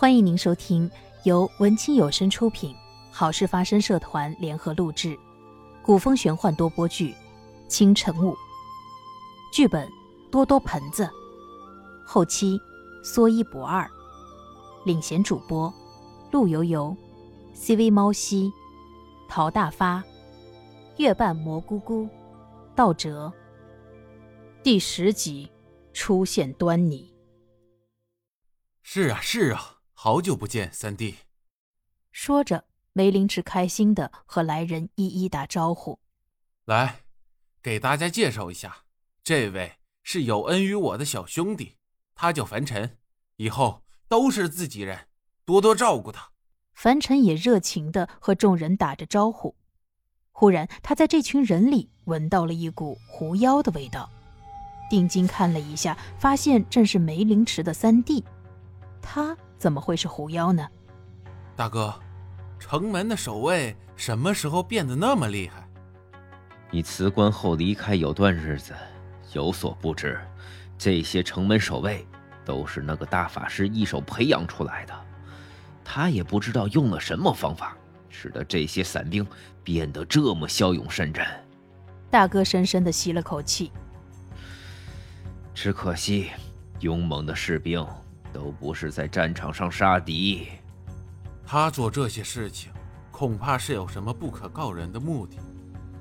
欢迎您收听由文清有声出品、好事发生社团联合录制、古风玄幻多播剧《清晨雾》，剧本多多盆子，后期说一不二，领衔主播陆游游、CV 猫西、陶大发、月半蘑菇菇、道哲。第十集出现端倪。是啊，是啊。好久不见，三弟。说着，梅林池开心的和来人一一打招呼。来，给大家介绍一下，这位是有恩于我的小兄弟，他叫樊尘，以后都是自己人，多多照顾他。樊尘也热情的和众人打着招呼。忽然，他在这群人里闻到了一股狐妖的味道，定睛看了一下，发现正是梅林池的三弟，他。怎么会是狐妖呢？大哥，城门的守卫什么时候变得那么厉害？你辞官后离开有段日子，有所不知，这些城门守卫都是那个大法师一手培养出来的。他也不知道用了什么方法，使得这些散兵变得这么骁勇善战。大哥深深的吸了口气，只可惜，勇猛的士兵。都不是在战场上杀敌，他做这些事情，恐怕是有什么不可告人的目的。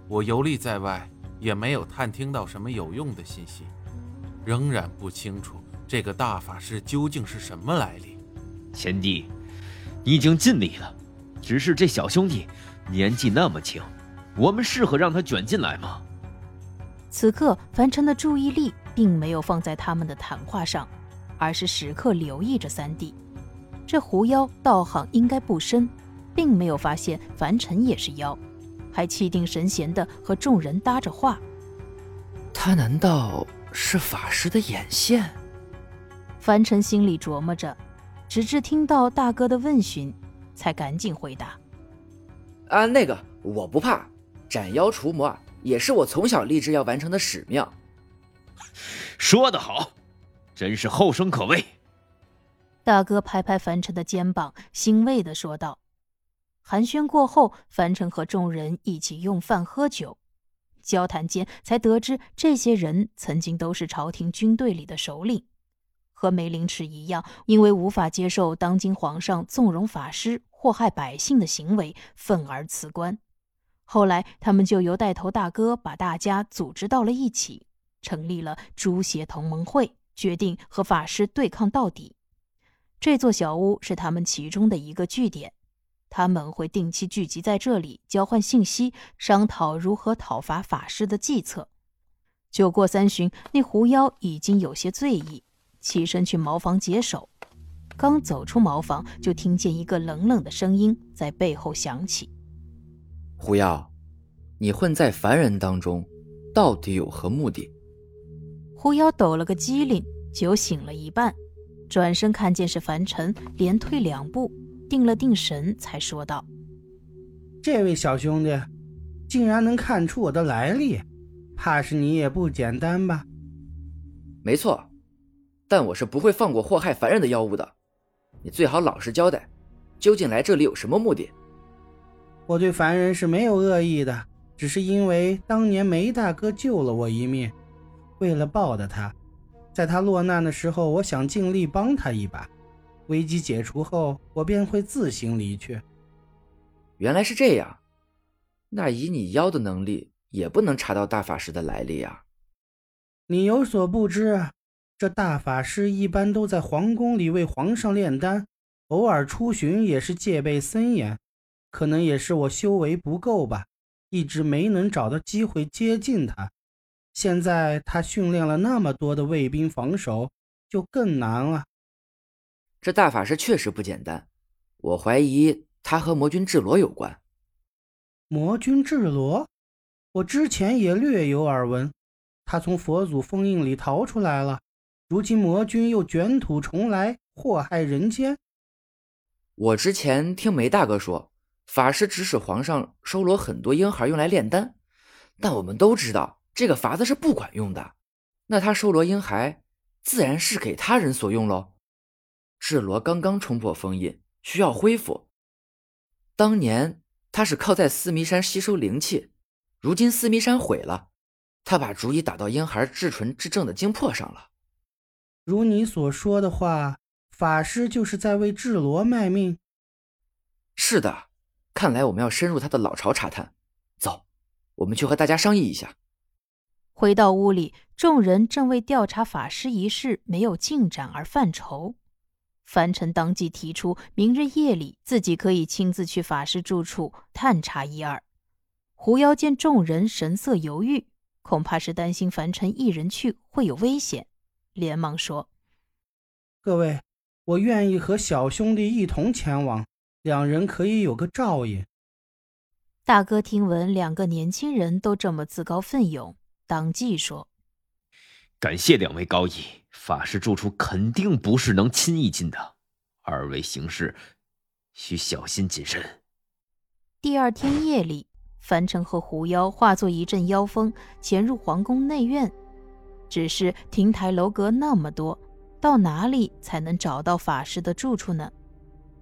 我游历在外，也没有探听到什么有用的信息，仍然不清楚这个大法师究竟是什么来历。贤弟，你已经尽力了，只是这小兄弟年纪那么轻，我们适合让他卷进来吗？此刻，樊尘的注意力并没有放在他们的谈话上。而是时刻留意着三弟，这狐妖道行应该不深，并没有发现凡尘也是妖，还气定神闲地和众人搭着话。他难道是法师的眼线？凡尘心里琢磨着，直至听到大哥的问询，才赶紧回答：“啊，那个我不怕，斩妖除魔也是我从小立志要完成的使命。”说得好。真是后生可畏！大哥拍拍樊城的肩膀，欣慰的说道。寒暄过后，樊城和众人一起用饭喝酒，交谈间才得知，这些人曾经都是朝廷军队里的首领，和梅林池一样，因为无法接受当今皇上纵容法师祸害百姓的行为，愤而辞官。后来，他们就由带头大哥把大家组织到了一起，成立了朱邪同盟会。决定和法师对抗到底。这座小屋是他们其中的一个据点，他们会定期聚集在这里交换信息，商讨如何讨伐法师的计策。酒过三巡，那狐妖已经有些醉意，起身去茅房解手。刚走出茅房，就听见一个冷冷的声音在背后响起：“狐妖，你混在凡人当中，到底有何目的？”狐妖抖了个机灵，酒醒了一半，转身看见是凡尘，连退两步，定了定神，才说道：“这位小兄弟，竟然能看出我的来历，怕是你也不简单吧？”“没错，但我是不会放过祸害凡人的妖物的。你最好老实交代，究竟来这里有什么目的？”“我对凡人是没有恶意的，只是因为当年梅大哥救了我一命。”为了报答他，在他落难的时候，我想尽力帮他一把。危机解除后，我便会自行离去。原来是这样，那以你妖的能力，也不能查到大法师的来历啊。你有所不知，这大法师一般都在皇宫里为皇上炼丹，偶尔出巡也是戒备森严。可能也是我修为不够吧，一直没能找到机会接近他。现在他训练了那么多的卫兵防守，就更难了。这大法师确实不简单，我怀疑他和魔君智罗有关。魔君智罗，我之前也略有耳闻，他从佛祖封印里逃出来了，如今魔君又卷土重来，祸害人间。我之前听梅大哥说，法师指使皇上收罗很多婴孩用来炼丹，但我们都知道。这个法子是不管用的，那他收罗婴孩，自然是给他人所用喽。智罗刚刚冲破封印，需要恢复。当年他是靠在四迷山吸收灵气，如今四迷山毁了，他把主意打到婴孩至纯至正的精魄上了。如你所说的话，法师就是在为智罗卖命。是的，看来我们要深入他的老巢查探。走，我们去和大家商议一下。回到屋里，众人正为调查法师一事没有进展而犯愁。凡尘当即提出，明日夜里自己可以亲自去法师住处探查一二。狐妖见众人神色犹豫，恐怕是担心凡尘一人去会有危险，连忙说：“各位，我愿意和小兄弟一同前往，两人可以有个照应。”大哥听闻两个年轻人都这么自告奋勇。当即说：“感谢两位高义，法师住处肯定不是能轻易进的，二位行事需小心谨慎。”第二天夜里，樊城和狐妖化作一阵妖风，潜入皇宫内院。只是亭台楼阁那么多，到哪里才能找到法师的住处呢？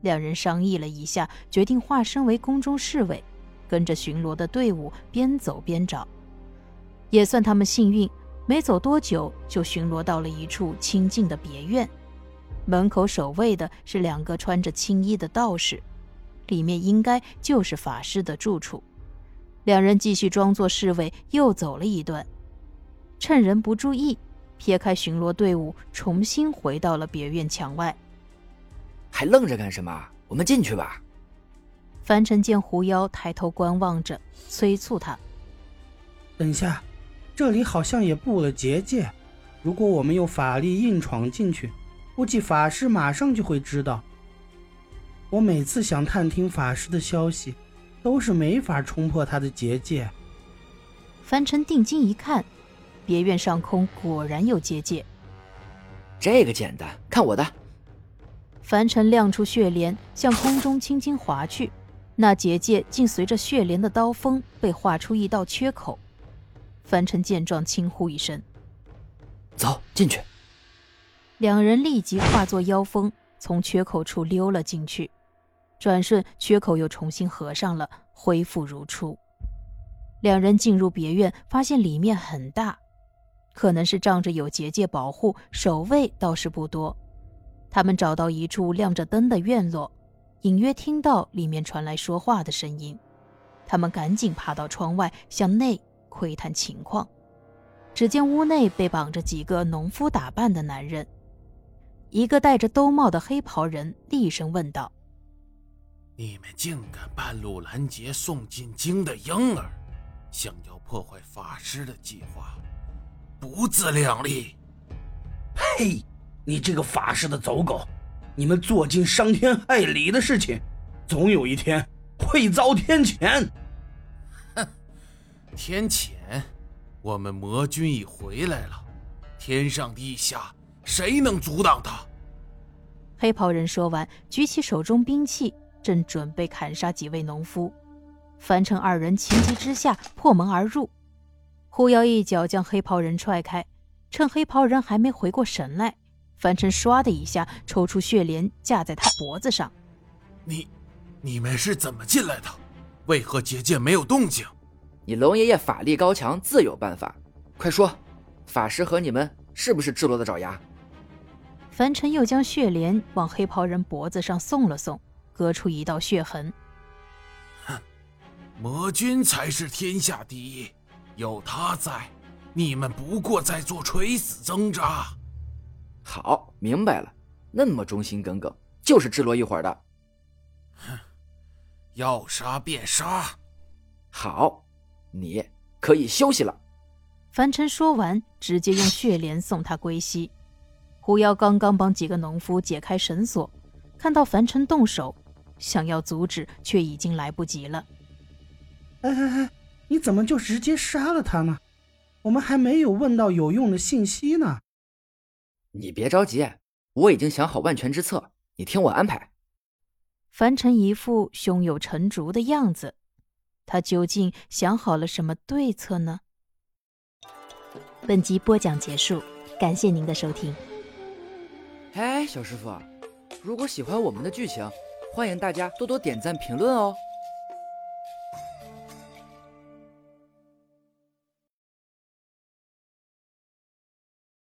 两人商议了一下，决定化身为宫中侍卫，跟着巡逻的队伍边走边找。也算他们幸运，没走多久就巡逻到了一处清静的别院，门口守卫的是两个穿着青衣的道士，里面应该就是法师的住处。两人继续装作侍卫，又走了一段，趁人不注意，撇开巡逻队伍，重新回到了别院墙外。还愣着干什么？我们进去吧。凡尘见狐妖抬头观望着，催促他：“等一下。”这里好像也布了结界，如果我们用法力硬闯进去，估计法师马上就会知道。我每次想探听法师的消息，都是没法冲破他的结界。凡尘定睛一看，别院上空果然有结界。这个简单，看我的！凡尘亮出血莲，向空中轻轻划去，那结界竟随着血莲的刀锋被划出一道缺口。樊尘见状，轻呼一声：“走进去。”两人立即化作妖风，从缺口处溜了进去。转瞬，缺口又重新合上了，恢复如初。两人进入别院，发现里面很大，可能是仗着有结界保护，守卫倒是不多。他们找到一处亮着灯的院落，隐约听到里面传来说话的声音。他们赶紧爬到窗外，向内。窥探情况，只见屋内被绑着几个农夫打扮的男人。一个戴着兜帽的黑袍人厉声问道：“你们竟敢半路拦截送进京的婴儿，想要破坏法师的计划，不自量力！”“呸！你这个法师的走狗！你们做尽伤天害理的事情，总有一天会遭天谴！”天谴，我们魔君已回来了，天上地下谁能阻挡他？黑袍人说完，举起手中兵器，正准备砍杀几位农夫。樊城二人情急之下破门而入，狐妖一脚将黑袍人踹开，趁黑袍人还没回过神来，樊城唰的一下抽出血莲架在他脖子上。你，你们是怎么进来的？为何结界没有动静？你龙爷爷法力高强，自有办法。快说，法师和你们是不是赤罗的爪牙？凡尘又将血莲往黑袍人脖子上送了送，割出一道血痕。哼，魔君才是天下第一，有他在，你们不过在做垂死挣扎。好，明白了，那么忠心耿耿，就是智罗一伙的。哼，要杀便杀。好。你可以休息了。樊晨说完，直接用血莲送他归西。狐妖刚刚帮几个农夫解开绳索，看到樊晨动手，想要阻止，却已经来不及了。哎哎哎，你怎么就直接杀了他呢？我们还没有问到有用的信息呢。你别着急，我已经想好万全之策，你听我安排。樊晨一副胸有成竹的样子。他究竟想好了什么对策呢？本集播讲结束，感谢您的收听。哎，小师傅，如果喜欢我们的剧情，欢迎大家多多点赞评论哦。